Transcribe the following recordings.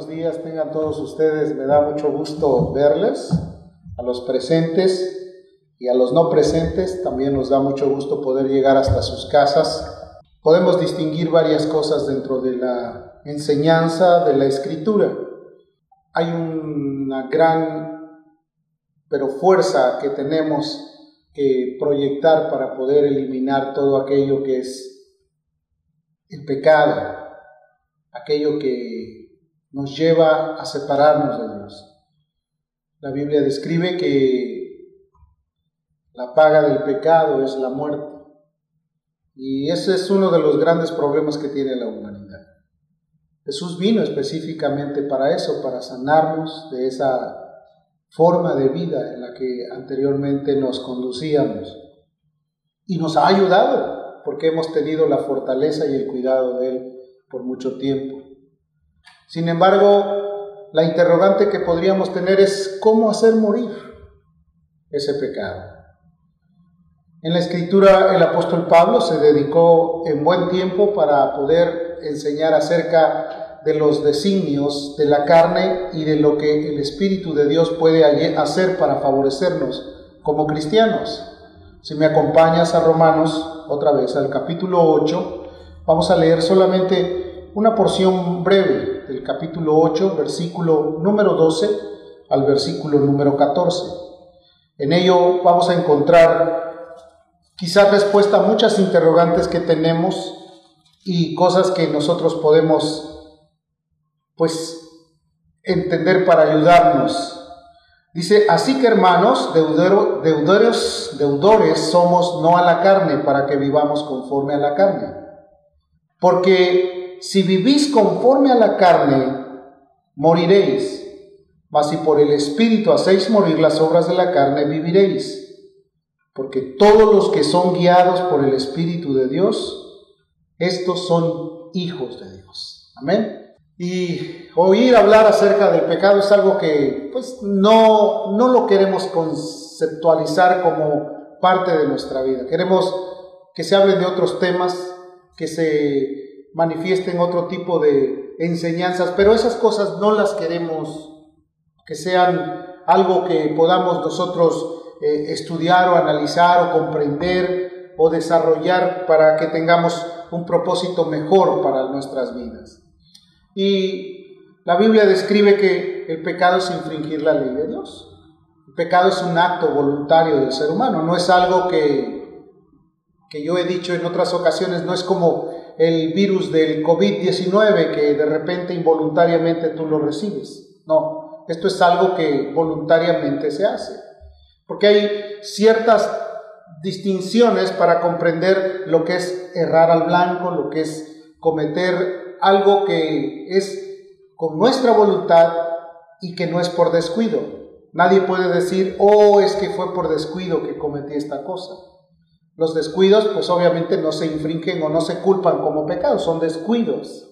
buenos días tengan todos ustedes. Me da mucho gusto verles, a los presentes y a los no presentes. También nos da mucho gusto poder llegar hasta sus casas. Podemos distinguir varias cosas dentro de la enseñanza de la escritura. Hay una gran, pero fuerza que tenemos que proyectar para poder eliminar todo aquello que es el pecado, aquello que nos lleva a separarnos de Dios. La Biblia describe que la paga del pecado es la muerte. Y ese es uno de los grandes problemas que tiene la humanidad. Jesús vino específicamente para eso, para sanarnos de esa forma de vida en la que anteriormente nos conducíamos. Y nos ha ayudado porque hemos tenido la fortaleza y el cuidado de Él por mucho tiempo. Sin embargo, la interrogante que podríamos tener es cómo hacer morir ese pecado. En la escritura el apóstol Pablo se dedicó en buen tiempo para poder enseñar acerca de los designios de la carne y de lo que el Espíritu de Dios puede hacer para favorecernos como cristianos. Si me acompañas a Romanos, otra vez al capítulo 8, vamos a leer solamente una porción breve del capítulo 8, versículo número 12 al versículo número 14. En ello vamos a encontrar quizás respuesta a muchas interrogantes que tenemos y cosas que nosotros podemos pues entender para ayudarnos. Dice, así que hermanos, deudores, deudores somos no a la carne para que vivamos conforme a la carne. Porque si vivís conforme a la carne, moriréis. Mas si por el Espíritu hacéis morir las obras de la carne, viviréis. Porque todos los que son guiados por el Espíritu de Dios, estos son hijos de Dios. Amén. Y oír hablar acerca del pecado es algo que pues no, no lo queremos conceptualizar como parte de nuestra vida. Queremos que se hable de otros temas, que se manifiesten otro tipo de enseñanzas, pero esas cosas no las queremos que sean algo que podamos nosotros eh, estudiar o analizar o comprender o desarrollar para que tengamos un propósito mejor para nuestras vidas. Y la Biblia describe que el pecado es infringir la ley de Dios. El pecado es un acto voluntario del ser humano, no es algo que, que yo he dicho en otras ocasiones, no es como el virus del COVID-19 que de repente involuntariamente tú lo recibes. No, esto es algo que voluntariamente se hace. Porque hay ciertas distinciones para comprender lo que es errar al blanco, lo que es cometer algo que es con nuestra voluntad y que no es por descuido. Nadie puede decir, oh, es que fue por descuido que cometí esta cosa. Los descuidos, pues obviamente no se infringen o no se culpan como pecado, son descuidos.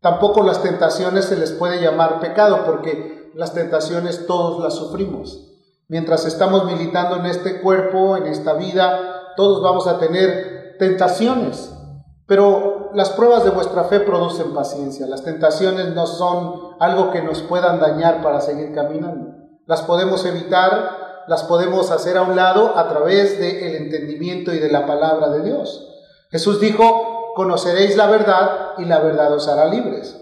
Tampoco las tentaciones se les puede llamar pecado porque las tentaciones todos las sufrimos. Mientras estamos militando en este cuerpo, en esta vida, todos vamos a tener tentaciones. Pero las pruebas de vuestra fe producen paciencia. Las tentaciones no son algo que nos puedan dañar para seguir caminando. Las podemos evitar las podemos hacer a un lado a través del entendimiento y de la palabra de Dios. Jesús dijo, conoceréis la verdad y la verdad os hará libres.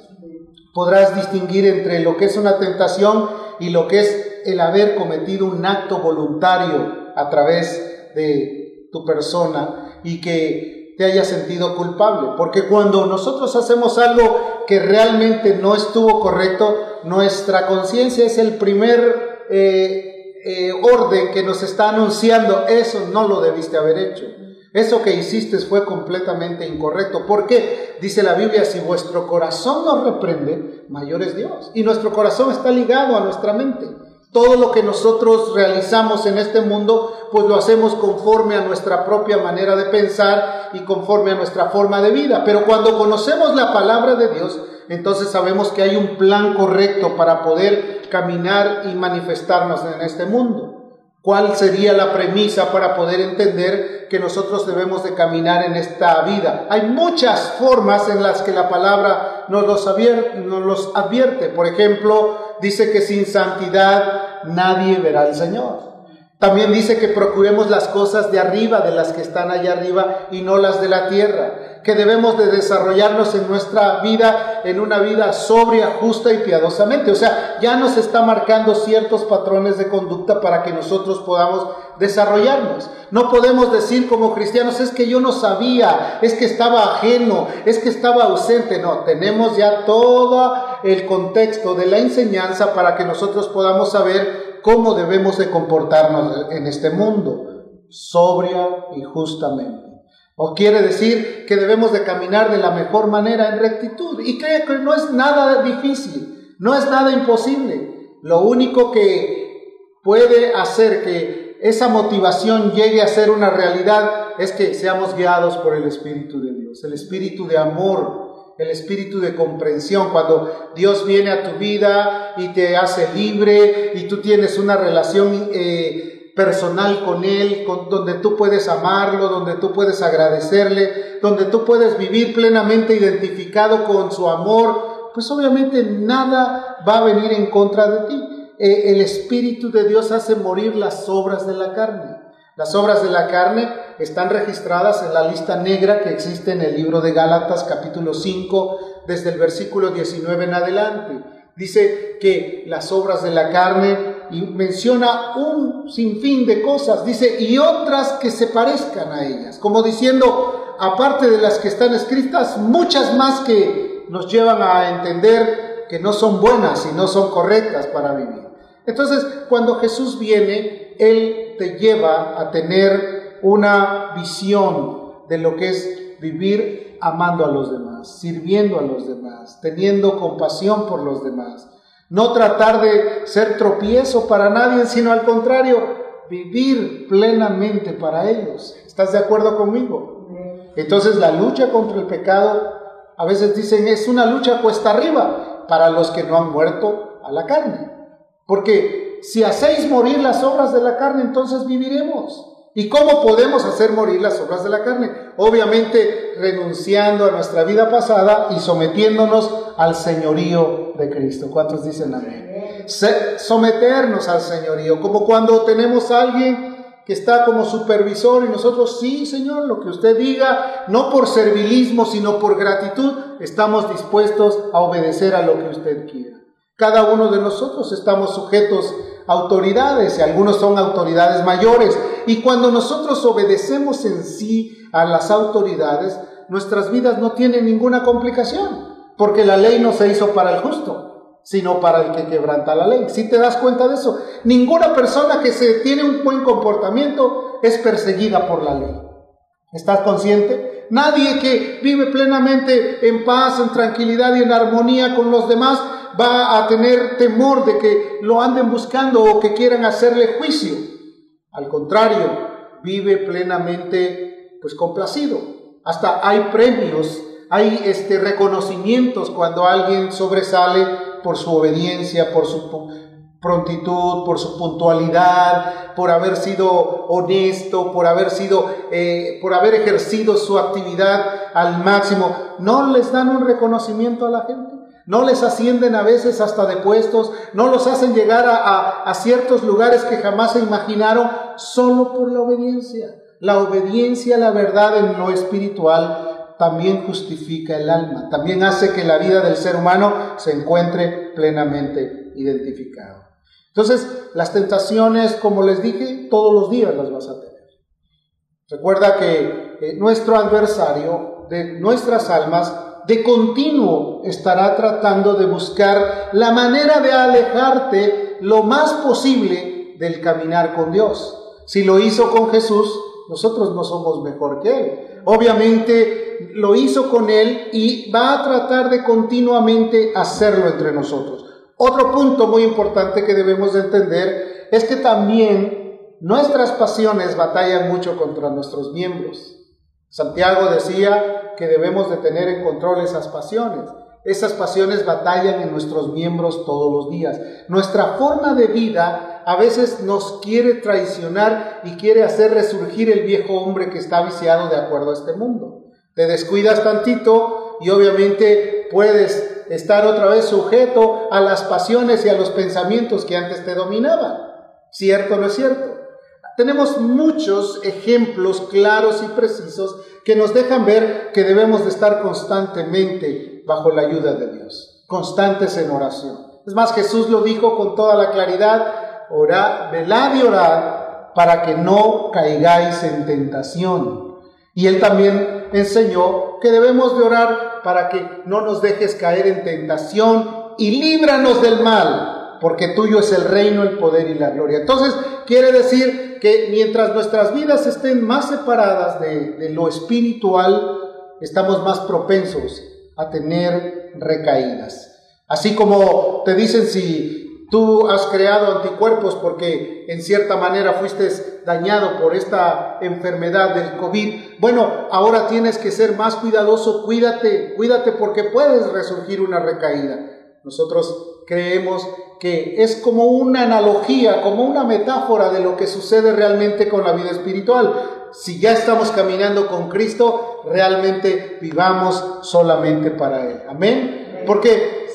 Podrás distinguir entre lo que es una tentación y lo que es el haber cometido un acto voluntario a través de tu persona y que te haya sentido culpable. Porque cuando nosotros hacemos algo que realmente no estuvo correcto, nuestra conciencia es el primer eh, eh, orden que nos está anunciando, eso no lo debiste haber hecho. Eso que hiciste fue completamente incorrecto. ¿Por qué? Dice la Biblia, si vuestro corazón nos reprende, mayor es Dios. Y nuestro corazón está ligado a nuestra mente. Todo lo que nosotros realizamos en este mundo, pues lo hacemos conforme a nuestra propia manera de pensar y conforme a nuestra forma de vida. Pero cuando conocemos la palabra de Dios, entonces sabemos que hay un plan correcto para poder caminar y manifestarnos en este mundo. ¿Cuál sería la premisa para poder entender que nosotros debemos de caminar en esta vida? Hay muchas formas en las que la palabra nos los, advierte, nos los advierte. Por ejemplo, dice que sin santidad nadie verá al Señor. También dice que procuremos las cosas de arriba, de las que están allá arriba, y no las de la tierra. Que debemos de desarrollarnos en nuestra vida, en una vida sobria, justa y piadosamente. O sea, ya nos está marcando ciertos patrones de conducta para que nosotros podamos desarrollarnos. No podemos decir como cristianos, es que yo no sabía, es que estaba ajeno, es que estaba ausente. No, tenemos ya todo el contexto de la enseñanza para que nosotros podamos saber cómo debemos de comportarnos en este mundo, sobria y justamente. O quiere decir que debemos de caminar de la mejor manera en rectitud. Y creo que no es nada difícil, no es nada imposible. Lo único que puede hacer que esa motivación llegue a ser una realidad es que seamos guiados por el Espíritu de Dios, el Espíritu de amor, el espíritu de comprensión, cuando Dios viene a tu vida y te hace libre y tú tienes una relación eh, personal con Él, donde tú puedes amarlo, donde tú puedes agradecerle, donde tú puedes vivir plenamente identificado con su amor, pues obviamente nada va a venir en contra de ti. Eh, el Espíritu de Dios hace morir las obras de la carne. Las obras de la carne están registradas en la lista negra que existe en el libro de Gálatas capítulo 5 desde el versículo 19 en adelante. Dice que las obras de la carne y menciona un sinfín de cosas, dice, y otras que se parezcan a ellas, como diciendo, aparte de las que están escritas, muchas más que nos llevan a entender que no son buenas y no son correctas para vivir. Entonces, cuando Jesús viene, Él te lleva a tener una visión de lo que es vivir amando a los demás, sirviendo a los demás, teniendo compasión por los demás. No tratar de ser tropiezo para nadie, sino al contrario, vivir plenamente para ellos. ¿Estás de acuerdo conmigo? Entonces la lucha contra el pecado, a veces dicen, es una lucha cuesta arriba para los que no han muerto a la carne. Porque si hacéis morir las obras de la carne, entonces viviremos. ¿Y cómo podemos hacer morir las obras de la carne? Obviamente renunciando a nuestra vida pasada y sometiéndonos al señorío de Cristo. ¿Cuántos dicen amén? someternos al señorío, como cuando tenemos a alguien que está como supervisor y nosotros, sí, Señor, lo que usted diga, no por servilismo, sino por gratitud, estamos dispuestos a obedecer a lo que usted quiera. Cada uno de nosotros estamos sujetos autoridades y algunos son autoridades mayores. Y cuando nosotros obedecemos en sí a las autoridades, nuestras vidas no tienen ninguna complicación, porque la ley no se hizo para el justo, sino para el que quebranta la ley. Si te das cuenta de eso, ninguna persona que se tiene un buen comportamiento es perseguida por la ley. ¿Estás consciente? Nadie que vive plenamente en paz, en tranquilidad y en armonía con los demás va a tener temor de que lo anden buscando o que quieran hacerle juicio. Al contrario, vive plenamente pues complacido. Hasta hay premios, hay este reconocimientos cuando alguien sobresale por su obediencia, por su prontitud, por su puntualidad, por haber sido honesto, por haber sido, eh, por haber ejercido su actividad al máximo. No les dan un reconocimiento a la gente no les ascienden a veces hasta de puestos, no los hacen llegar a, ciertos lugares que jamás se imaginaron, solo por la obediencia. La obediencia a la verdad en lo espiritual también justifica el alma, también hace que la vida del ser humano se encuentre plenamente identificado. Entonces, las tentaciones, como les dije, todos los días las vas a tener. Recuerda que eh, nuestro adversario de nuestras almas de continuo estará tratando de buscar la manera de alejarte lo más posible del caminar con Dios. Si lo hizo con Jesús, nosotros no somos mejor que Él. Obviamente lo hizo con Él y va a tratar de continuamente hacerlo entre nosotros. Otro punto muy importante que debemos de entender es que también nuestras pasiones batallan mucho contra nuestros miembros. Santiago decía que debemos de tener en control esas pasiones. Esas pasiones batallan en nuestros miembros todos los días. Nuestra forma de vida a veces nos quiere traicionar y quiere hacer resurgir el viejo hombre que está viciado de acuerdo a este mundo. Te descuidas tantito y obviamente puedes estar otra vez sujeto a las pasiones y a los pensamientos que antes te dominaban. ¿Cierto o no es cierto? Tenemos muchos ejemplos claros y precisos que nos dejan ver que debemos de estar constantemente bajo la ayuda de Dios, constantes en oración. Es más, Jesús lo dijo con toda la claridad, orad, velad y orad para que no caigáis en tentación. Y él también enseñó que debemos de orar para que no nos dejes caer en tentación y líbranos del mal, porque tuyo es el reino, el poder y la gloria. Entonces, quiere decir que mientras nuestras vidas estén más separadas de, lo espiritual, estamos más propensos a tener recaídas. Así como te dicen si tú has creado anticuerpos porque en cierta manera fuiste dañado por esta enfermedad del COVID, bueno, ahora tienes que ser más cuidadoso, cuídate, cuídate porque puedes resurgir una recaída. Nosotros creemos que es como una analogía, como una metáfora de lo que sucede realmente con la vida espiritual. Si ya estamos caminando con Cristo, realmente vivamos solamente para Él. Amén. Porque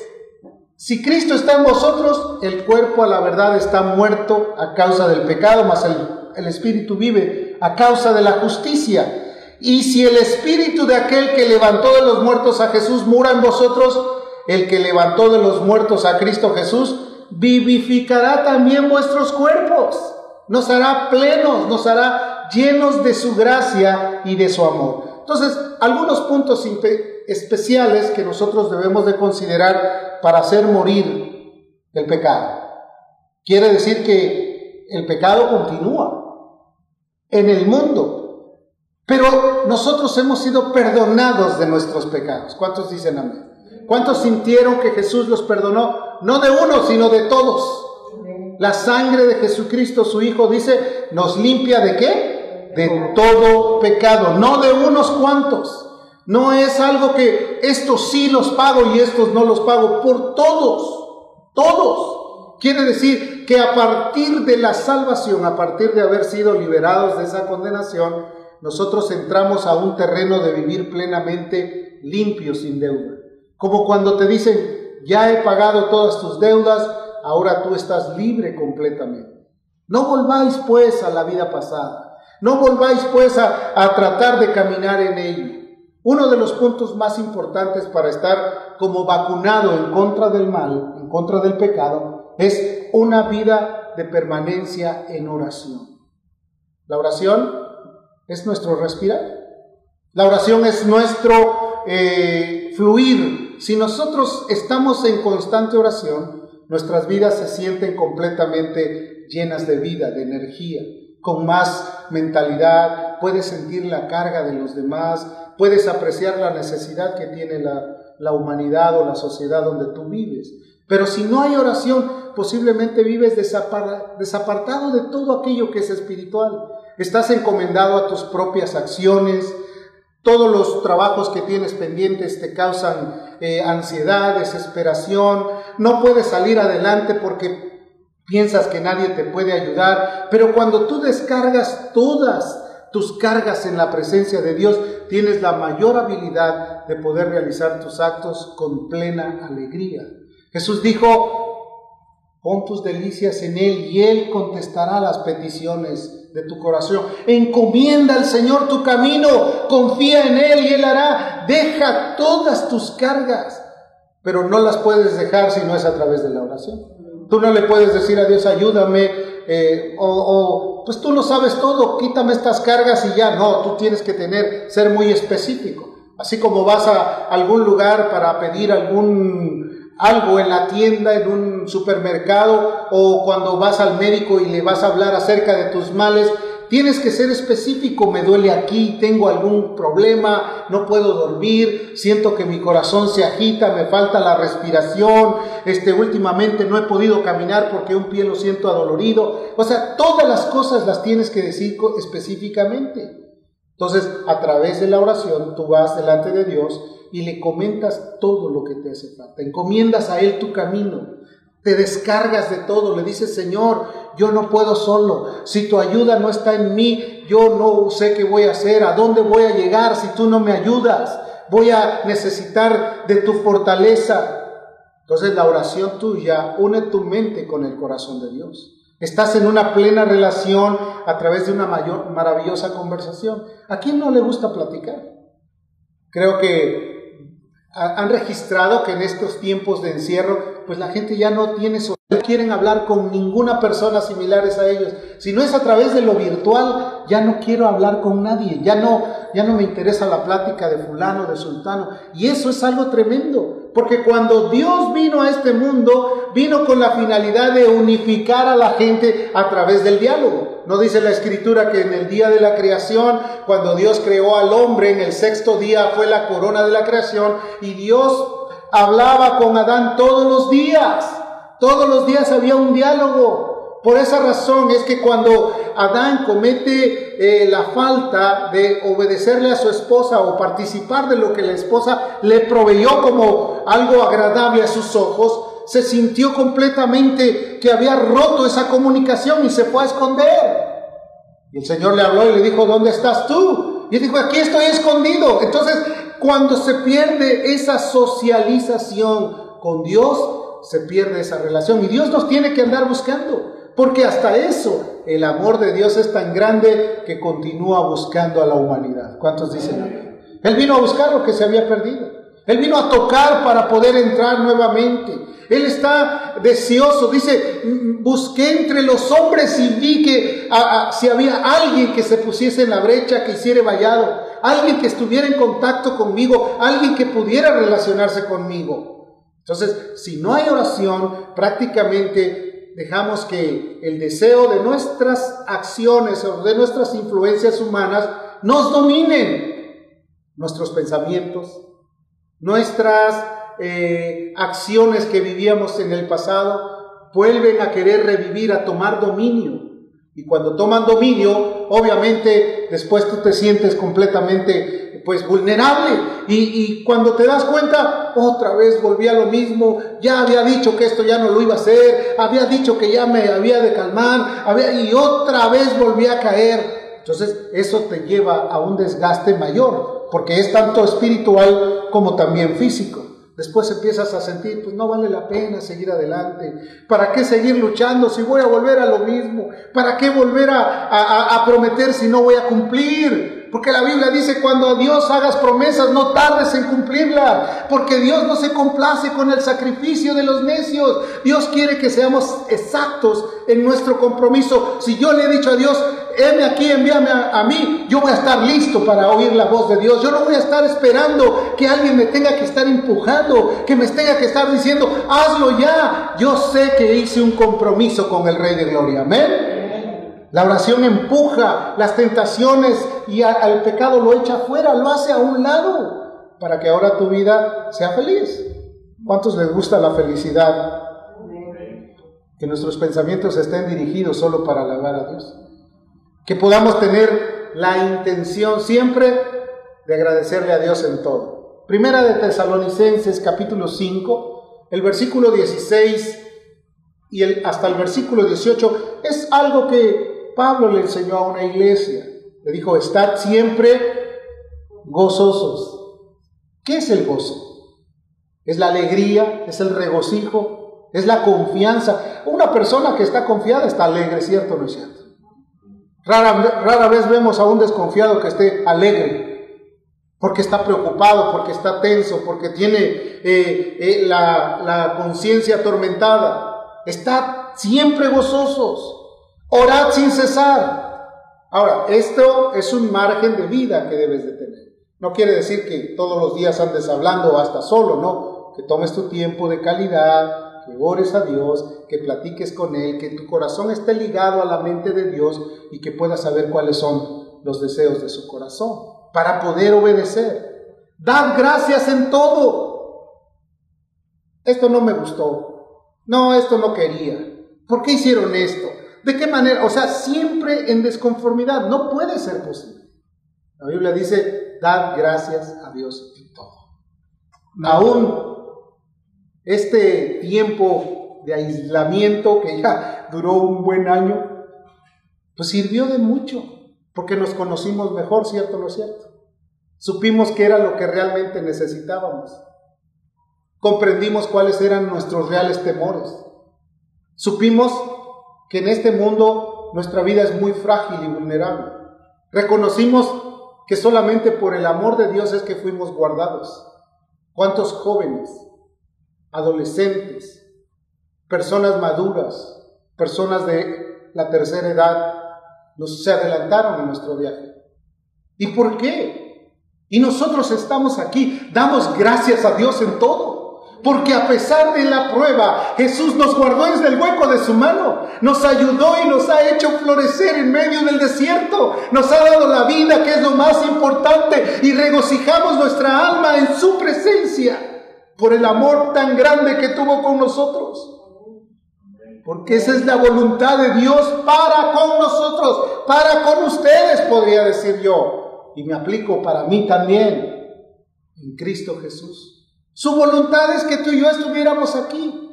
si Cristo está en vosotros, el cuerpo a la verdad está muerto a causa del pecado, mas el, el espíritu vive a causa de la justicia. Y si el espíritu de aquel que levantó de los muertos a Jesús mura en vosotros, el que levantó de los muertos a Cristo Jesús, vivificará también vuestros cuerpos, nos hará plenos, nos hará llenos de su gracia y de su amor. Entonces, algunos puntos especiales que nosotros debemos de considerar para hacer morir el pecado. Quiere decir que el pecado continúa en el mundo, pero nosotros hemos sido perdonados de nuestros pecados. ¿Cuántos dicen amén? ¿Cuántos sintieron que Jesús los perdonó? No de uno, sino de todos. La sangre de Jesucristo, su Hijo, dice, nos limpia de qué? De todo pecado, no de unos cuantos. No es algo que estos sí los pago y estos no los pago, por todos, todos. Quiere decir que a partir de la salvación, a partir de haber sido liberados de esa condenación, nosotros entramos a un terreno de vivir plenamente limpio, sin deuda. Como cuando te dicen, ya he pagado todas tus deudas, ahora tú estás libre completamente. No volváis pues a la vida pasada. No volváis pues a, a tratar de caminar en ello. Uno de los puntos más importantes para estar como vacunado en contra del mal, en contra del pecado, es una vida de permanencia en oración. La oración es nuestro respirar. La oración es nuestro eh, fluir si nosotros estamos en constante oración, nuestras vidas se sienten completamente llenas de vida, de energía, con más mentalidad, puedes sentir la carga de los demás, puedes apreciar la necesidad que tiene la, humanidad o la sociedad donde tú vives. Pero si no hay oración, posiblemente vives desapartado de todo aquello que es espiritual. Estás encomendado a tus propias acciones, todos los trabajos que tienes pendientes te causan ansiedad, desesperación, no puedes salir adelante porque piensas que nadie te puede ayudar, pero cuando tú descargas todas tus cargas en la presencia de Dios, tienes la mayor habilidad de poder realizar tus actos con plena alegría. Jesús dijo, pon tus delicias en Él y Él contestará las peticiones de tu corazón. Encomienda al Señor tu camino, confía en Él y Él hará. Deja todas tus cargas, pero no las puedes dejar si no es a través de la oración. Tú no le puedes decir a Dios, ayúdame, eh, o, o, pues tú no sabes todo, quítame estas cargas y ya. No, tú tienes que tener, ser muy específico. Así como vas a algún lugar para pedir algún algo en la tienda, en un supermercado o cuando vas al médico y le vas a hablar acerca de tus males, tienes que ser específico, me duele aquí, tengo algún problema, no puedo dormir, siento que mi corazón se agita, me falta la respiración, este últimamente no he podido caminar porque un pie lo siento adolorido. O sea, todas las cosas las tienes que decir específicamente. Entonces, a través de la oración, tú vas delante de Dios y le comentas todo lo que te hace falta. Encomiendas a Él tu camino. te descargas de todo, le dices, Señor, yo no puedo solo, si tu ayuda no está en mí, yo no sé qué voy a hacer, a dónde voy a llegar si tú no me ayudas, voy a necesitar de tu fortaleza. Entonces la oración tuya une tu mente con el corazón de Dios. Estás en una plena relación a través de una mayor, maravillosa conversación. ¿A quién no le gusta platicar? Creo que han registrado que en estos tiempos de encierro, pues la gente ya no tiene, no quieren hablar con ninguna persona similares a ellos. Si no es a través de lo virtual, ya no quiero hablar con nadie, ya no, ya no me interesa la plática de fulano, de sultano. Y eso es algo tremendo, porque cuando Dios vino a este mundo, vino con la finalidad de unificar a la gente a través del diálogo. ¿No dice la escritura que en el día de la creación, cuando Dios creó al hombre, en el sexto día fue la corona de la creación y Dios hablaba con Adán todos los días? Todos los días había un diálogo. Por esa razón es que cuando Adán comete eh, la falta de obedecerle a su esposa o participar de lo que la esposa le proveyó como algo agradable a sus ojos, se sintió completamente que había roto esa comunicación y se fue a esconder. Y el Señor le habló y le dijo, ¿dónde estás tú? Y él dijo, aquí estoy escondido. Entonces, cuando se pierde esa socialización con Dios, se pierde esa relación. Y Dios nos tiene que andar buscando. Porque hasta eso, el amor de Dios es tan grande que continúa buscando a la humanidad. ¿Cuántos dicen Él vino a buscar lo que se había perdido. Él vino a tocar para poder entrar nuevamente. Él está deseoso. Dice, busqué entre los hombres y vi que si había alguien que se pusiese en la brecha, que hiciera vallado, alguien que estuviera en contacto conmigo, alguien que pudiera relacionarse conmigo. Entonces, si no hay oración, prácticamente dejamos que el deseo de nuestras acciones o de nuestras influencias humanas nos dominen nuestros pensamientos, nuestras eh, acciones que vivíamos en el pasado vuelven a querer revivir, a tomar dominio. Y cuando toman dominio, obviamente después tú te sientes completamente pues vulnerable y, y, cuando te das cuenta, otra vez volví a lo mismo, ya había dicho que esto ya no lo iba a hacer, había dicho que ya me había de calmar, y otra vez volví a caer. Entonces eso te lleva a un desgaste mayor, porque es tanto espiritual como también físico. Después empiezas a sentir, pues no vale la pena seguir adelante. ¿Para qué seguir luchando si voy a volver a lo mismo? ¿Para qué volver a, prometer si no voy a cumplir? Porque la Biblia dice, cuando a Dios hagas promesas, no tardes en cumplirlas. Porque Dios no se complace con el sacrificio de los necios. Dios quiere que seamos exactos en nuestro compromiso. Si yo le he dicho a Dios, heme aquí, envíame a, mí, yo voy a estar listo para oír la voz de Dios. Yo no voy a estar esperando que alguien me tenga que estar empujando, que me tenga que estar diciendo, hazlo ya. Yo sé que hice un compromiso con el Rey de Gloria. Amén. La oración empuja las tentaciones y al pecado lo echa afuera, lo hace a un lado, para que ahora tu vida sea feliz. ¿Cuántos les gusta la felicidad? Que nuestros pensamientos estén dirigidos solo para alabar a Dios que podamos tener la intención siempre de agradecerle a Dios en todo. Primera de Tesalonicenses capítulo 5, el versículo 16 y el, hasta el versículo 18 es algo que Pablo le enseñó a una iglesia. Le dijo, estad siempre gozosos. ¿Qué es el gozo? Es la alegría, es el regocijo, es la confianza. Una persona que está confiada está alegre, ¿cierto o no es cierto? Rara, vez vemos a un desconfiado que esté alegre, porque está preocupado, porque está tenso, porque tiene eh, eh, la, la conciencia atormentada. Está siempre gozosos. Orad sin cesar. Ahora, esto es un margen de vida que debes de tener. No quiere decir que todos los días andes hablando hasta solo, no. Que tomes tu tiempo de calidad, que ores a Dios, que platiques con Él, que tu corazón esté ligado a la mente de Dios y que puedas saber cuáles son los deseos de su corazón para poder obedecer. Dad gracias en todo. Esto no me gustó. No, esto no quería. ¿Por qué hicieron esto? ¿De qué manera? O sea, siempre en desconformidad. No puede ser posible. La Biblia dice, dad gracias a Dios en todo. Aún este tiempo de aislamiento que ya duró un buen año, pues sirvió de mucho, porque nos conocimos mejor, ¿cierto o no cierto? Supimos que era lo que realmente necesitábamos. Comprendimos cuáles eran nuestros reales temores. Supimos que en este mundo nuestra vida es muy frágil y vulnerable. Reconocimos que solamente por el amor de Dios es que fuimos guardados. ¿Cuántos jóvenes, adolescentes, personas maduras, personas de la tercera edad, nos se adelantaron en nuestro viaje? ¿Y por qué? Y nosotros estamos aquí, damos gracias a Dios en todo. Porque a pesar de la prueba, Jesús nos guardó desde el hueco de su mano, nos ayudó y nos ha hecho florecer en medio del desierto, nos ha dado la vida, que es lo más importante, y regocijamos nuestra alma en su presencia por el amor tan grande que tuvo con nosotros. Porque esa es la voluntad de Dios para con nosotros, para con ustedes, podría decir yo. Y me aplico para mí también, en Cristo Jesús. Su voluntad es que tú y yo estuviéramos aquí,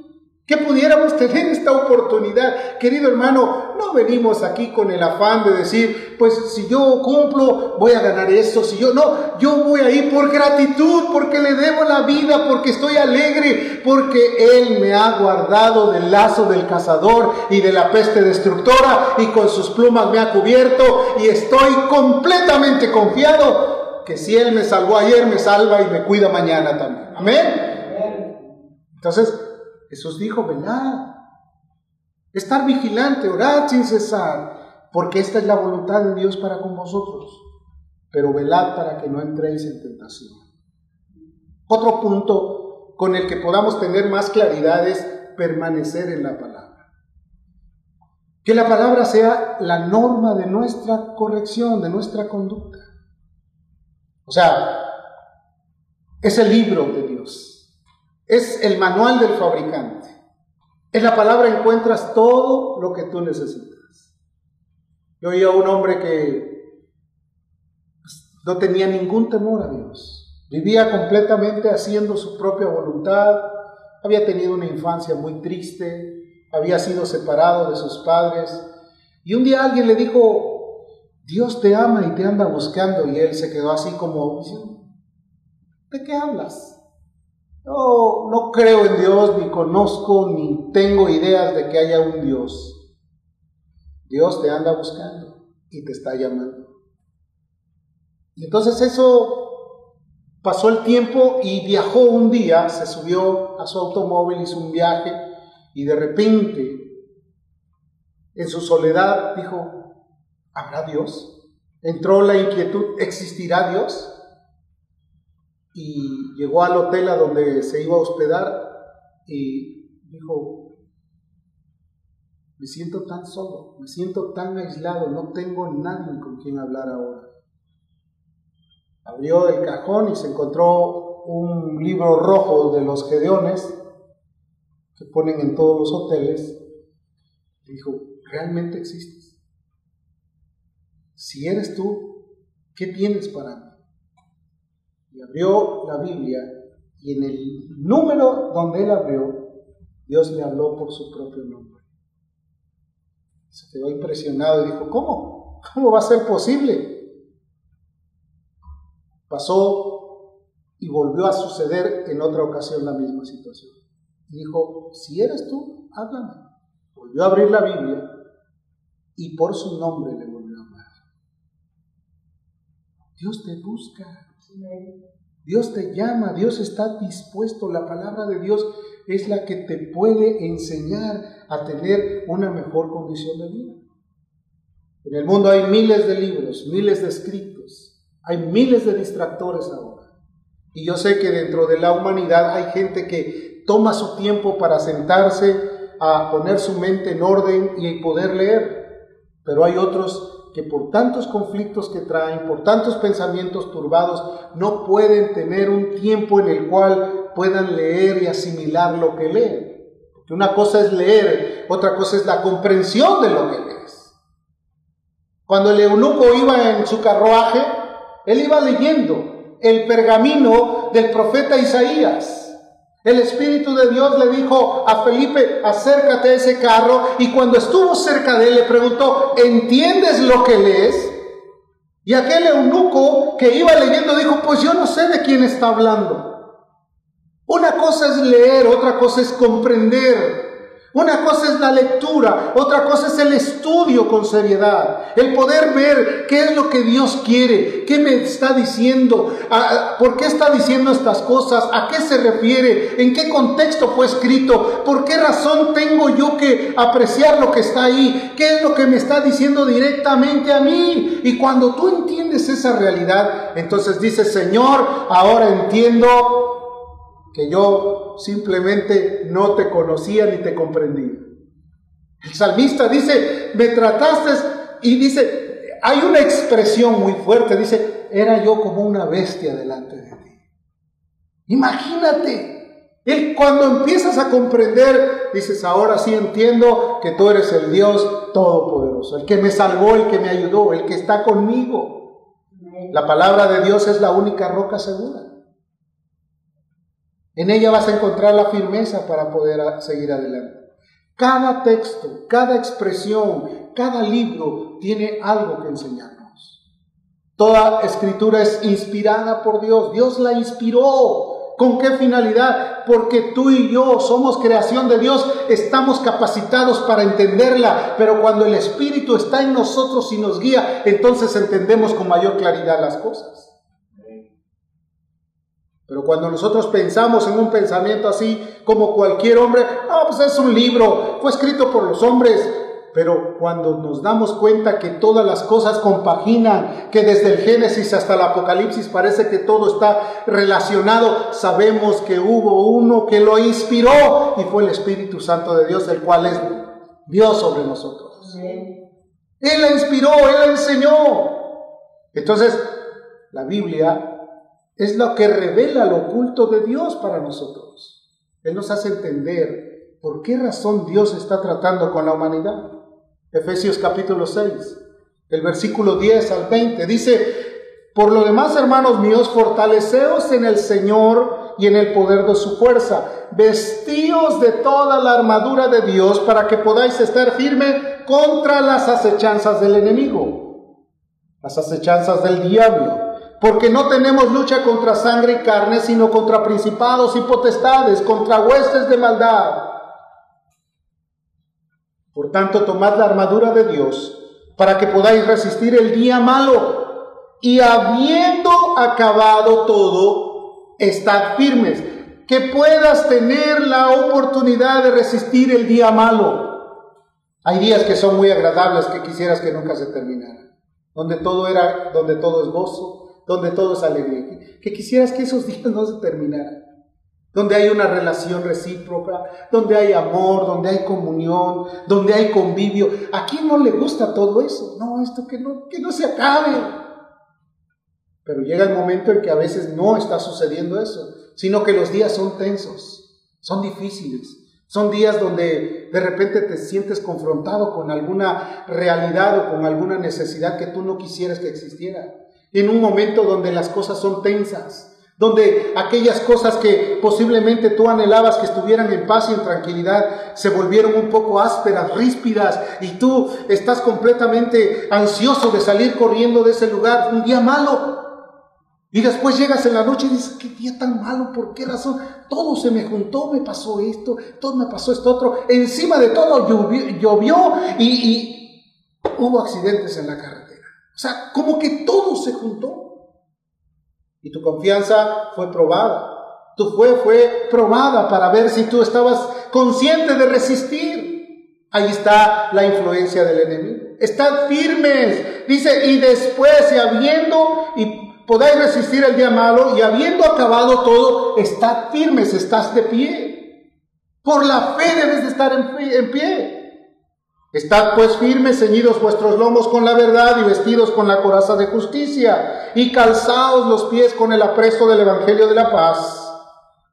que pudiéramos tener esta oportunidad. Querido hermano, no venimos aquí con el afán de decir, pues si yo cumplo, voy a ganar esto, si yo no, yo voy ahí por gratitud, porque le debo la vida, porque estoy alegre, porque Él me ha guardado del lazo del cazador y de la peste destructora y con sus plumas me ha cubierto y estoy completamente confiado que si Él me salvó ayer, me salva y me cuida mañana también. Amén. Entonces, Jesús dijo, velad, estar vigilante, orad sin cesar, porque esta es la voluntad de Dios para con vosotros. Pero velad para que no entréis en tentación. Otro punto con el que podamos tener más claridad es permanecer en la palabra. Que la palabra sea la norma de nuestra corrección, de nuestra conducta. O sea, es el libro es el manual del fabricante. En la palabra encuentras todo lo que tú necesitas. Yo oí a un hombre que pues, no tenía ningún temor a Dios, vivía completamente haciendo su propia voluntad, había tenido una infancia muy triste, había sido separado de sus padres, y un día alguien le dijo, Dios te ama y te anda buscando y él se quedó así como, ¿de qué hablas? Yo no creo en Dios, ni conozco, ni tengo ideas de que haya un Dios. Dios te anda buscando y te está llamando. Y entonces eso pasó el tiempo y viajó un día, se subió a su automóvil, hizo un viaje y de repente, en su soledad, dijo, ¿Habrá Dios? Entró la inquietud, ¿existirá Dios? Y llegó al hotel a donde se iba a hospedar y dijo, me siento tan solo, me siento tan aislado, no tengo nadie con quien hablar ahora. Abrió el cajón y se encontró un libro rojo de los Gedeones que ponen en todos los hoteles. Dijo, ¿realmente existe? si eres tú, ¿qué tienes para mí? Abrió la Biblia y en el número donde él abrió, Dios le habló por su propio nombre. Se quedó impresionado y dijo, ¿cómo? ¿Cómo va a ser posible? Pasó y volvió a suceder en otra ocasión la misma situación. Y dijo, si eres tú, háblame. Volvió a abrir la Biblia y por su nombre le Dios te busca. Dios te llama, Dios está dispuesto. La palabra de Dios es la que te puede enseñar a tener una mejor condición de vida. En el mundo hay miles de libros, miles de escritos, hay miles de distractores ahora. Y yo sé que dentro de la humanidad hay gente que toma su tiempo para sentarse a poner su mente en orden y poder leer, pero hay otros que por tantos conflictos que traen, por tantos pensamientos turbados, no pueden tener un tiempo en el cual puedan leer y asimilar lo que leen. Porque una cosa es leer, otra cosa es la comprensión de lo que lees. Cuando el eunuco iba en su carruaje, él iba leyendo el pergamino del profeta Isaías. El Espíritu de Dios le dijo a Felipe, acércate a ese carro y cuando estuvo cerca de él le preguntó, ¿entiendes lo que lees? Y aquel eunuco que iba leyendo dijo, pues yo no sé de quién está hablando. Una cosa es leer, otra cosa es comprender. Una cosa es la lectura, otra cosa es el estudio con seriedad, el poder ver qué es lo que Dios quiere, qué me está diciendo, por qué está diciendo estas cosas, a qué se refiere, en qué contexto fue escrito, por qué razón tengo yo que apreciar lo que está ahí, qué es lo que me está diciendo directamente a mí. Y cuando tú entiendes esa realidad, entonces dices, Señor, ahora entiendo que yo simplemente no te conocía ni te comprendía. El salmista dice, me trataste y dice, hay una expresión muy fuerte, dice, era yo como una bestia delante de ti. Imagínate, él cuando empiezas a comprender, dices, ahora sí entiendo que tú eres el Dios Todopoderoso, el que me salvó, el que me ayudó, el que está conmigo. La palabra de Dios es la única roca segura. En ella vas a encontrar la firmeza para poder seguir adelante. Cada texto, cada expresión, cada libro tiene algo que enseñarnos. Toda escritura es inspirada por Dios. Dios la inspiró. ¿Con qué finalidad? Porque tú y yo somos creación de Dios, estamos capacitados para entenderla, pero cuando el Espíritu está en nosotros y nos guía, entonces entendemos con mayor claridad las cosas. Pero cuando nosotros pensamos en un pensamiento así, como cualquier hombre, ah, pues es un libro, fue escrito por los hombres. Pero cuando nos damos cuenta que todas las cosas compaginan, que desde el Génesis hasta el Apocalipsis parece que todo está relacionado, sabemos que hubo uno que lo inspiró y fue el Espíritu Santo de Dios, el cual es Dios sobre nosotros. Él la inspiró, Él la enseñó. Entonces, la Biblia es lo que revela lo oculto de Dios para nosotros. Él nos hace entender por qué razón Dios está tratando con la humanidad. Efesios capítulo 6, el versículo 10 al 20 dice, por lo demás, hermanos míos, fortaleceos en el Señor y en el poder de su fuerza. Vestíos de toda la armadura de Dios para que podáis estar firme contra las acechanzas del enemigo, las acechanzas del diablo porque no tenemos lucha contra sangre y carne, sino contra principados y potestades, contra huestes de maldad. Por tanto, tomad la armadura de Dios para que podáis resistir el día malo y habiendo acabado todo, estad firmes, que puedas tener la oportunidad de resistir el día malo. Hay días que son muy agradables que quisieras que nunca se terminaran, donde todo era, donde todo es gozo, donde todo es alegría. Que quisieras que esos días no se terminaran. Donde hay una relación recíproca, donde hay amor, donde hay comunión, donde hay convivio. ¿A quién no le gusta todo eso? No, esto que no, que no se acabe. Pero llega el momento en que a veces no está sucediendo eso, sino que los días son tensos, son difíciles. Son días donde de repente te sientes confrontado con alguna realidad o con alguna necesidad que tú no quisieras que existiera en un momento donde las cosas son tensas, donde aquellas cosas que posiblemente tú anhelabas que estuvieran en paz y en tranquilidad se volvieron un poco ásperas, ríspidas, y tú estás completamente ansioso de salir corriendo de ese lugar, un día malo. Y después llegas en la noche y dices, qué día tan malo, ¿por qué razón? Todo se me juntó, me pasó esto, todo me pasó esto otro. Encima de todo llovió, y, y hubo accidentes en la carretera. O sea, como que todo se juntó. Y tu confianza fue probada. Tu fe fue probada para ver si tú estabas consciente de resistir. Ahí está la influencia del enemigo. Estad firmes. Dice, y después, y habiendo, y podáis resistir el día malo, y habiendo acabado todo, estad firmes, estás de pie. Por la fe debes de estar en pie. Estad pues firmes, ceñidos vuestros lomos con la verdad y vestidos con la coraza de justicia, y calzaos los pies con el apresto del Evangelio de la paz.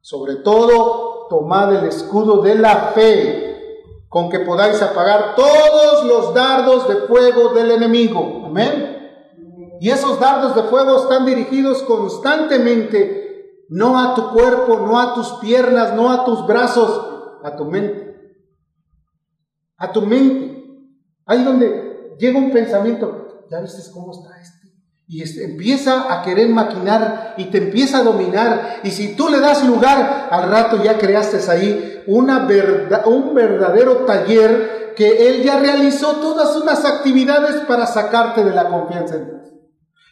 Sobre todo, tomad el escudo de la fe, con que podáis apagar todos los dardos de fuego del enemigo. Amén. Y esos dardos de fuego están dirigidos constantemente no a tu cuerpo, no a tus piernas, no a tus brazos, a tu mente. A tu mente. Ahí donde llega un pensamiento, ¿ya viste cómo está este? Y empieza a querer maquinar y te empieza a dominar. Y si tú le das lugar, al rato ya creaste ahí un verdadero taller que él ya realizó todas unas actividades para sacarte de la confianza en Dios.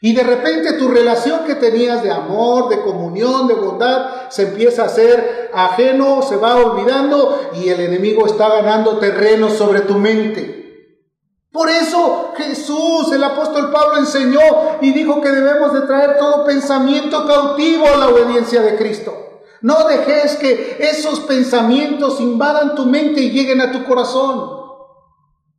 Y de repente tu relación que tenías de amor, de comunión, de bondad, se empieza a hacer ajeno, se va olvidando y el enemigo está ganando terreno sobre tu mente. Por eso Jesús, el apóstol Pablo enseñó y dijo que debemos de traer todo pensamiento cautivo a la obediencia de Cristo. No dejes que esos pensamientos invadan tu mente y lleguen a tu corazón.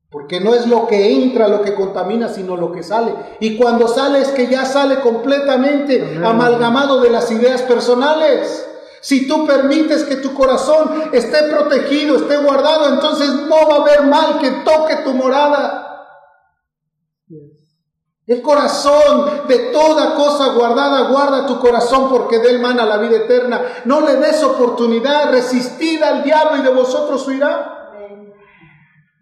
Porque no es lo que entra lo que contamina, sino lo que sale. Y cuando sale es que ya sale completamente amalgamado de las ideas personales. Si tú permites que tu corazón esté protegido, esté guardado, entonces no va a haber mal que toque tu morada. El corazón de toda cosa guardada, guarda tu corazón porque de él mana la vida eterna. No le des oportunidad, resistid al diablo y de vosotros huirá.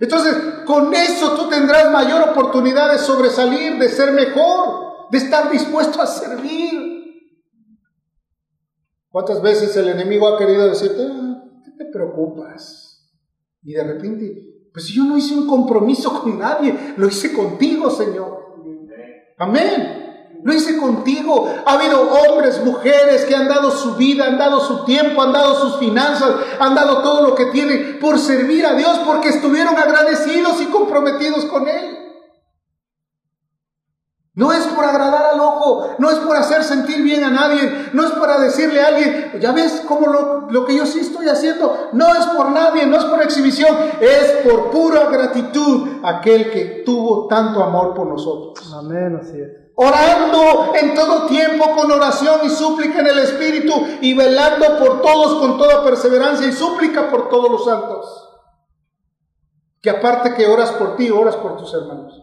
Entonces, con eso tú tendrás mayor oportunidad de sobresalir, de ser mejor, de estar dispuesto a servir. ¿Cuántas veces el enemigo ha querido decirte, ah, ¿qué te preocupas? Y de repente, pues yo no hice un compromiso con nadie, lo hice contigo, Señor. Amén. Lo hice contigo. Ha habido hombres, mujeres que han dado su vida, han dado su tiempo, han dado sus finanzas, han dado todo lo que tienen por servir a Dios porque estuvieron agradecidos y comprometidos con Él. No es por agradar al ojo, no es por hacer sentir bien a nadie, no es para decirle a alguien, ya ves cómo lo, lo, que yo sí estoy haciendo, no es por nadie, no es por exhibición, es por pura gratitud aquel que tuvo tanto amor por nosotros. Amén, así es. Orando en todo tiempo con oración y súplica en el Espíritu y velando por todos con toda perseverancia y súplica por todos los santos. Que aparte que oras por ti, oras por tus hermanos.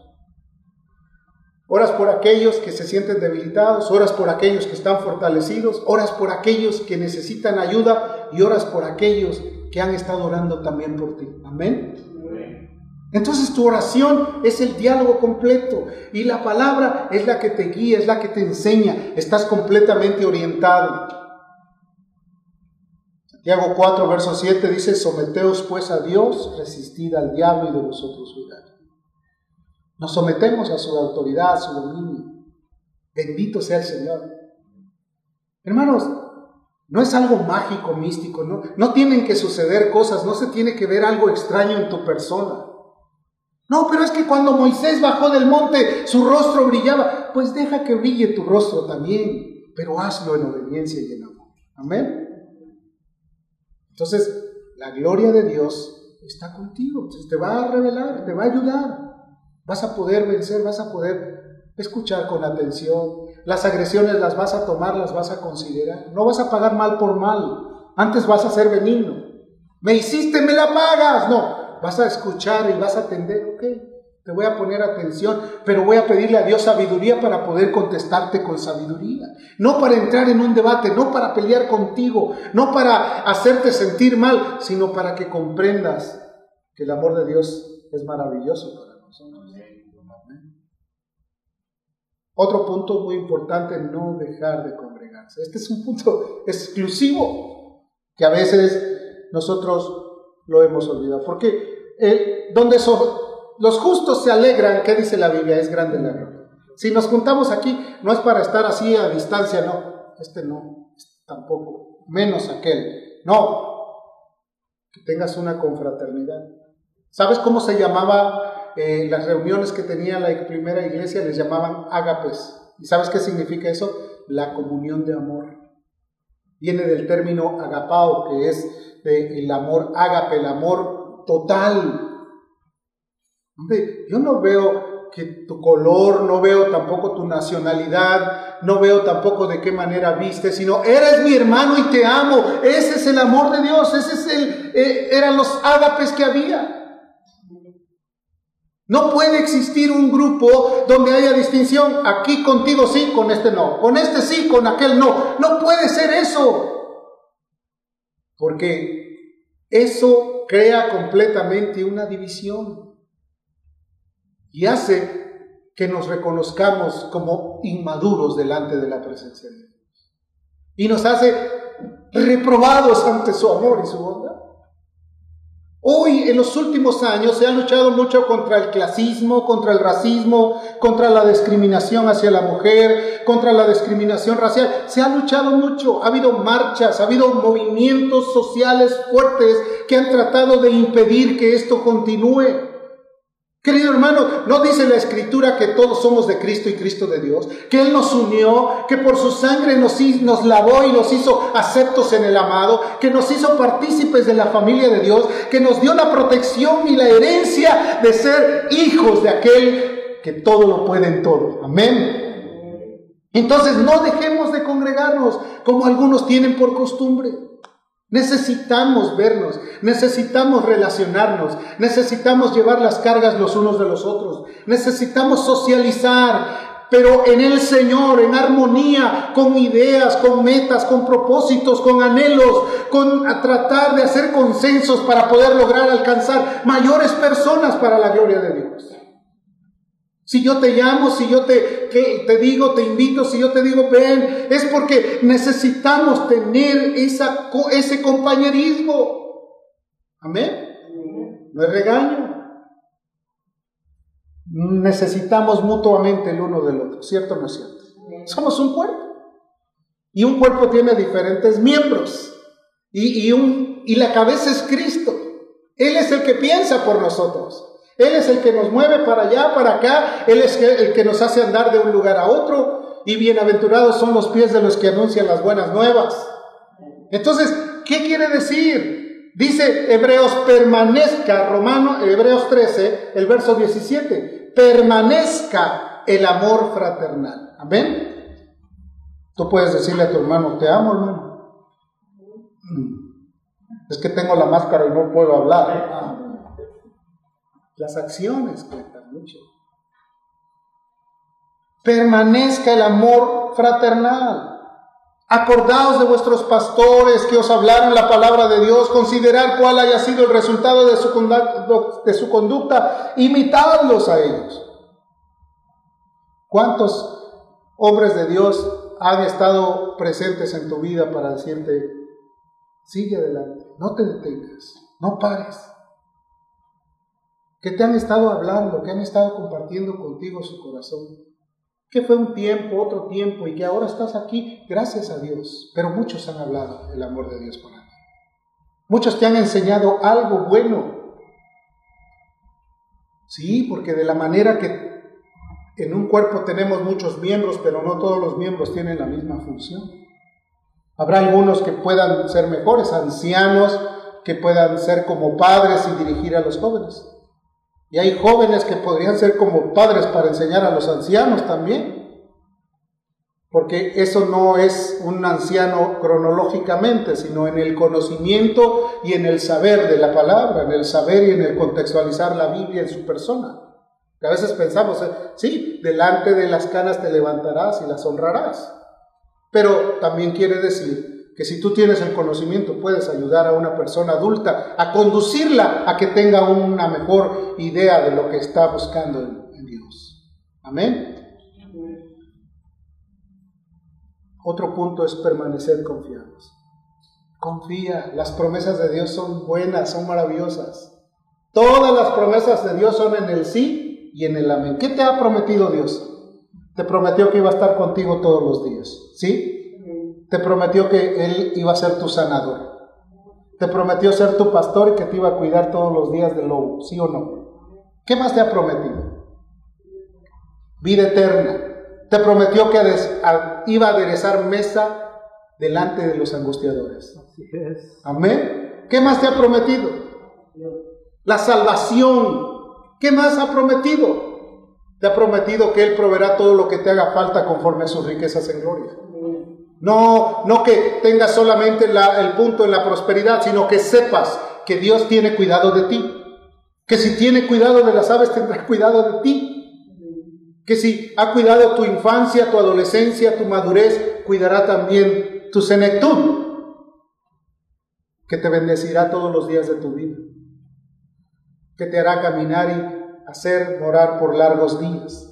Oras por aquellos que se sienten debilitados, oras por aquellos que están fortalecidos, oras por aquellos que necesitan ayuda y oras por aquellos que han estado orando también por ti. Amén. Entonces tu oración es el diálogo completo y la palabra es la que te guía, es la que te enseña, estás completamente orientado. Santiago 4, verso 7 dice, someteos pues a Dios, resistid al diablo y de vosotros huirá. Nos sometemos a su autoridad, a su dominio. Bendito sea el Señor. Hermanos, no es algo mágico, místico, ¿no? No tienen que suceder cosas, no se tiene que ver algo extraño en tu persona. No, pero es que cuando Moisés bajó del monte, su rostro brillaba. Pues deja que brille tu rostro también, pero hazlo en obediencia y en amor. Amén. Entonces, la gloria de Dios está contigo, te va a revelar, te va a ayudar. Vas a poder vencer, vas a poder escuchar con atención. Las agresiones las vas a tomar, las vas a considerar. No vas a pagar mal por mal. Antes vas a ser benigno. Me hiciste, me la pagas. No, vas a escuchar y vas a atender. Ok, te voy a poner atención, pero voy a pedirle a Dios sabiduría para poder contestarte con sabiduría. No para entrar en un debate, no para pelear contigo, no para hacerte sentir mal, sino para que comprendas que el amor de Dios es maravilloso para Otro punto muy importante, no dejar de congregarse. Este es un punto exclusivo que a veces nosotros lo hemos olvidado. Porque eh, donde los justos se alegran, ¿qué dice la Biblia? Es grande la gloria. Si nos juntamos aquí, no es para estar así a distancia, no. Este no, este tampoco. Menos aquel. No. Que tengas una confraternidad. ¿Sabes cómo se llamaba eh, las reuniones que tenía la primera iglesia les llamaban ágapes. ¿Y sabes qué significa eso? La comunión de amor. Viene del término agapao, que es el amor ágape, el amor total. yo no veo que tu color, no veo tampoco tu nacionalidad, no veo tampoco de qué manera viste, sino eres mi hermano y te amo. Ese es el amor de Dios, ese es el, eh, eran los ágapes que había. No puede existir un grupo donde haya distinción. Aquí contigo sí, con este no. Con este sí, con aquel no. No puede ser eso. Porque eso crea completamente una división. Y hace que nos reconozcamos como inmaduros delante de la presencia de Dios. Y nos hace reprobados ante su amor y su bondad. Hoy, en los últimos años, se ha luchado mucho contra el clasismo, contra el racismo, contra la discriminación hacia la mujer, contra la discriminación racial. Se ha luchado mucho. Ha habido marchas, ha habido movimientos sociales fuertes que han tratado de impedir que esto continúe. Querido hermano, ¿no dice la escritura que todos somos de Cristo y Cristo de Dios? Que Él nos unió, que por su sangre nos, nos lavó y nos hizo aceptos en el amado, que nos hizo partícipes de la familia de Dios, que nos dio la protección y la herencia de ser hijos de aquel que todo lo puede en todo. Amén. Entonces no dejemos de congregarnos como algunos tienen por costumbre. Necesitamos vernos, necesitamos relacionarnos, necesitamos llevar las cargas los unos de los otros, necesitamos socializar, pero en el Señor, en armonía, con ideas, con metas, con propósitos, con anhelos, con tratar de hacer consensos para poder lograr alcanzar mayores personas para la gloria de Dios. Si yo te llamo, si yo te, te digo, te invito, si yo te digo ven, es porque necesitamos tener esa, ese compañerismo. Amén. No es regaño. Necesitamos mutuamente el uno del otro, ¿cierto o no es cierto? Somos un cuerpo. Y un cuerpo tiene diferentes miembros. Y, y, un, y la cabeza es Cristo. Él es el que piensa por nosotros. Él es el que nos mueve para allá, para acá. Él es el que nos hace andar de un lugar a otro. Y bienaventurados son los pies de los que anuncian las buenas nuevas. Entonces, ¿qué quiere decir? Dice Hebreos permanezca, Romano, Hebreos 13, el verso 17, permanezca el amor fraternal. Amén. Tú puedes decirle a tu hermano, te amo hermano. Mm. Es que tengo la máscara y no puedo hablar. Las acciones cuentan mucho. Permanezca el amor fraternal. Acordaos de vuestros pastores que os hablaron la palabra de Dios, considerar cuál haya sido el resultado de su, conducta, de su conducta, imitadlos a ellos. ¿Cuántos hombres de Dios han estado presentes en tu vida para decirte, sigue adelante, no te detengas, no pares? Que te han estado hablando, que han estado compartiendo contigo su corazón, que fue un tiempo, otro tiempo y que ahora estás aquí, gracias a Dios. Pero muchos han hablado del amor de Dios para ti. Muchos te han enseñado algo bueno. Sí, porque de la manera que en un cuerpo tenemos muchos miembros, pero no todos los miembros tienen la misma función. Habrá algunos que puedan ser mejores, ancianos, que puedan ser como padres y dirigir a los jóvenes. Y hay jóvenes que podrían ser como padres para enseñar a los ancianos también. Porque eso no es un anciano cronológicamente, sino en el conocimiento y en el saber de la palabra, en el saber y en el contextualizar la Biblia en su persona. a veces pensamos, eh, sí, delante de las canas te levantarás y las honrarás. Pero también quiere decir que si tú tienes el conocimiento puedes ayudar a una persona adulta a conducirla a que tenga una mejor idea de lo que está buscando en, Dios. Amén. Otro punto es permanecer confiados. Confía, las promesas de Dios son buenas, son maravillosas. Todas las promesas de Dios son en el sí y en el amén. ¿Qué te ha prometido Dios? Te prometió que iba a estar contigo todos los días, ¿sí? Te prometió que Él iba a ser tu sanador. Te prometió ser tu pastor y que te iba a cuidar todos los días del lobo, ¿sí o no? ¿Qué más te ha prometido? Vida eterna. Te prometió que iba a aderezar mesa delante de los angustiadores. Amén. ¿Qué más te ha prometido? La salvación. ¿Qué más ha prometido? Te ha prometido que Él proveerá todo lo que te haga falta conforme a sus riquezas en gloria. No, no que tengas solamente el punto en la prosperidad, sino que sepas que Dios tiene cuidado de ti. Que si tiene cuidado de las aves, tendrá cuidado de ti. Que si ha cuidado tu infancia, tu adolescencia, tu madurez, cuidará también tu senectud. Que te bendecirá todos los días de tu vida. Que te hará caminar y hacer morar por largos días.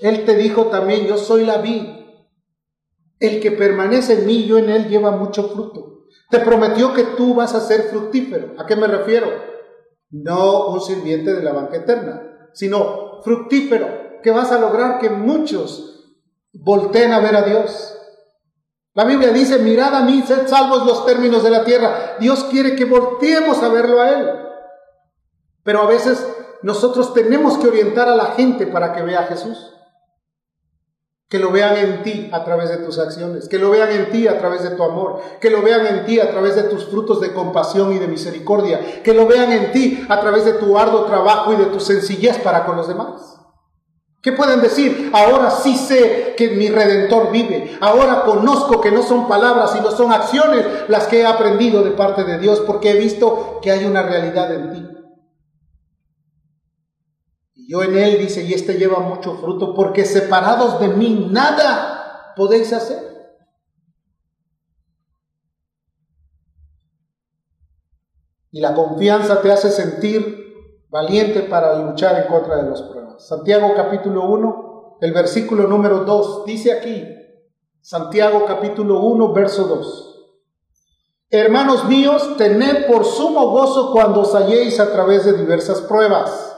Él te dijo también, yo soy la vid. El que permanece en mí, yo en él, lleva mucho fruto. Te prometió que tú vas a ser fructífero. ¿A qué me refiero? No un sirviente de la banca eterna, sino fructífero, que vas a lograr que muchos volteen a ver a Dios. La Biblia dice, mirad a mí, sed salvos los términos de la tierra. Dios quiere que volteemos a verlo a Él. Pero a veces nosotros tenemos que orientar a la gente para que vea a Jesús que lo vean en ti a través de tus acciones, que lo vean en ti a través de tu amor, que lo vean en ti a través de tus frutos de compasión y de misericordia, que lo vean en ti a través de tu arduo trabajo y de tu sencillez para con los demás. ¿Qué pueden decir? Ahora sí sé que mi redentor vive. Ahora conozco que no son palabras, sino son acciones las que he aprendido de parte de Dios porque he visto que hay una realidad en ti yo en él, dice, y este lleva mucho fruto, porque separados de mí nada podéis hacer. Y la confianza te hace sentir valiente para luchar en contra de los pruebas. Santiago capítulo 1, el versículo número 2, dice aquí, Santiago capítulo 1, verso 2. Hermanos míos, tened por sumo gozo cuando os halléis a través de diversas pruebas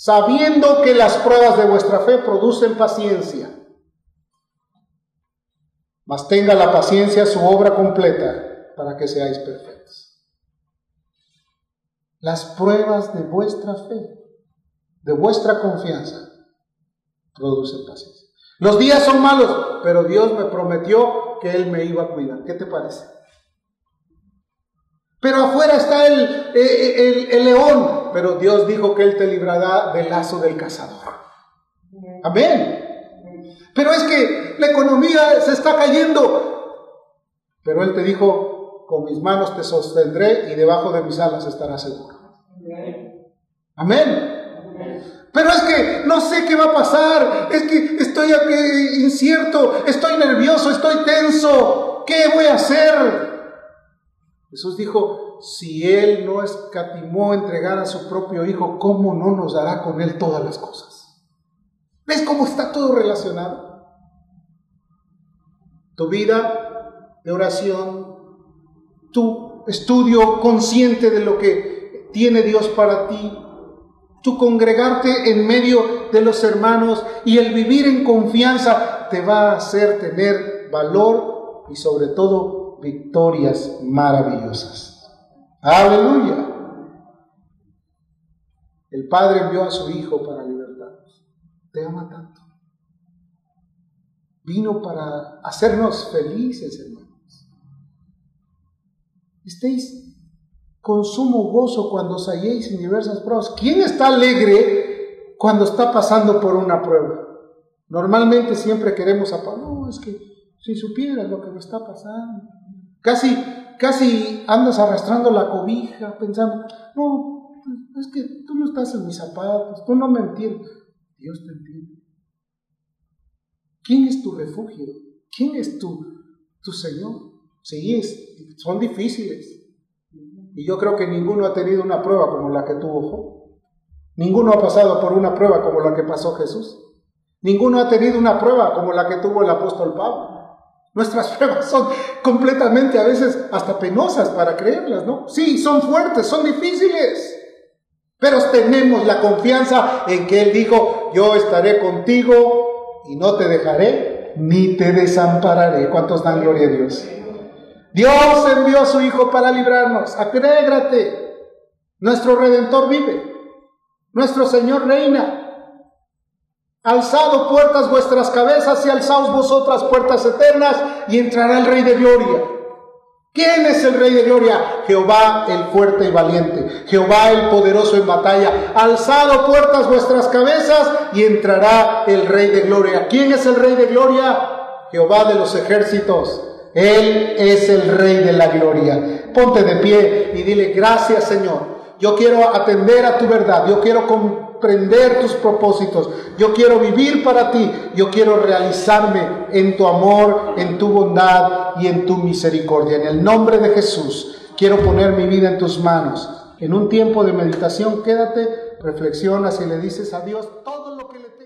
sabiendo que las pruebas de vuestra fe producen paciencia. Mas tenga la paciencia su obra completa para que seáis perfectos. Las pruebas de vuestra fe, de vuestra confianza, producen paciencia. Los días son malos, pero Dios me prometió que Él me iba a cuidar. ¿Qué te parece? Pero afuera está el, eh, eh, el, león, pero Dios dijo que Él te librará del lazo del cazador. Amén. Pero es que la economía se está cayendo. Pero Él te dijo, con mis manos te sostendré y debajo de mis alas estarás seguro. Amén. Pero es que no sé qué va a pasar, es que estoy aquí incierto, estoy nervioso, estoy tenso, ¿qué voy a hacer? Jesús dijo, si Él no escatimó entregar a su propio Hijo, ¿cómo no nos dará con Él todas las cosas? ¿Ves cómo está todo relacionado? Tu vida de oración, tu estudio consciente de lo que tiene Dios para ti, tu congregarte en medio de los hermanos y el vivir en confianza te va a hacer tener valor y sobre todo victorias maravillosas. Aleluya. El Padre envió a su Hijo para libertarnos. Te ama tanto. Vino para hacernos felices, hermanos. Estéis con sumo gozo cuando os halléis en diversas pruebas. ¿Quién está alegre cuando está pasando por una prueba? Normalmente siempre queremos apagar. No, es que si supieras lo que me está pasando. Casi, casi andas arrastrando la cobija pensando, no, es que tú no estás en mis zapatos, tú no me entiendes. Dios te entiende. ¿Quién es tu refugio? ¿Quién es tu, tu Señor? Sí, es, son difíciles. Y yo creo que ninguno ha tenido una prueba como la que tuvo Job. Ninguno ha pasado por una prueba como la que pasó Jesús. Ninguno ha tenido una prueba como la que tuvo el apóstol Pablo. Nuestras pruebas son completamente a veces hasta penosas para creerlas, ¿no? Sí, son fuertes, son difíciles, pero tenemos la confianza en que Él dijo, yo estaré contigo y no te dejaré ni te desampararé. ¿Cuántos dan gloria a Dios? Dios envió a su Hijo para librarnos. Acrégrate. Nuestro Redentor vive. Nuestro Señor reina. Alzado puertas vuestras cabezas y alzaos vosotras puertas eternas y entrará el Rey de Gloria. ¿Quién es el Rey de Gloria? Jehová el fuerte y valiente, Jehová el poderoso en batalla. Alzado puertas vuestras cabezas y entrará el Rey de Gloria. ¿Quién es el Rey de Gloria? Jehová de los ejércitos. Él es el Rey de la Gloria. Ponte de pie y dile gracias Señor Yo quiero atender a tu verdad. Yo quiero comprender tus propósitos. Yo quiero vivir para ti. Yo quiero realizarme en tu amor, en tu bondad y en tu misericordia. En el nombre de Jesús, quiero poner mi vida en tus manos. En un tiempo de meditación, quédate, reflexionas y le dices a Dios todo lo que le.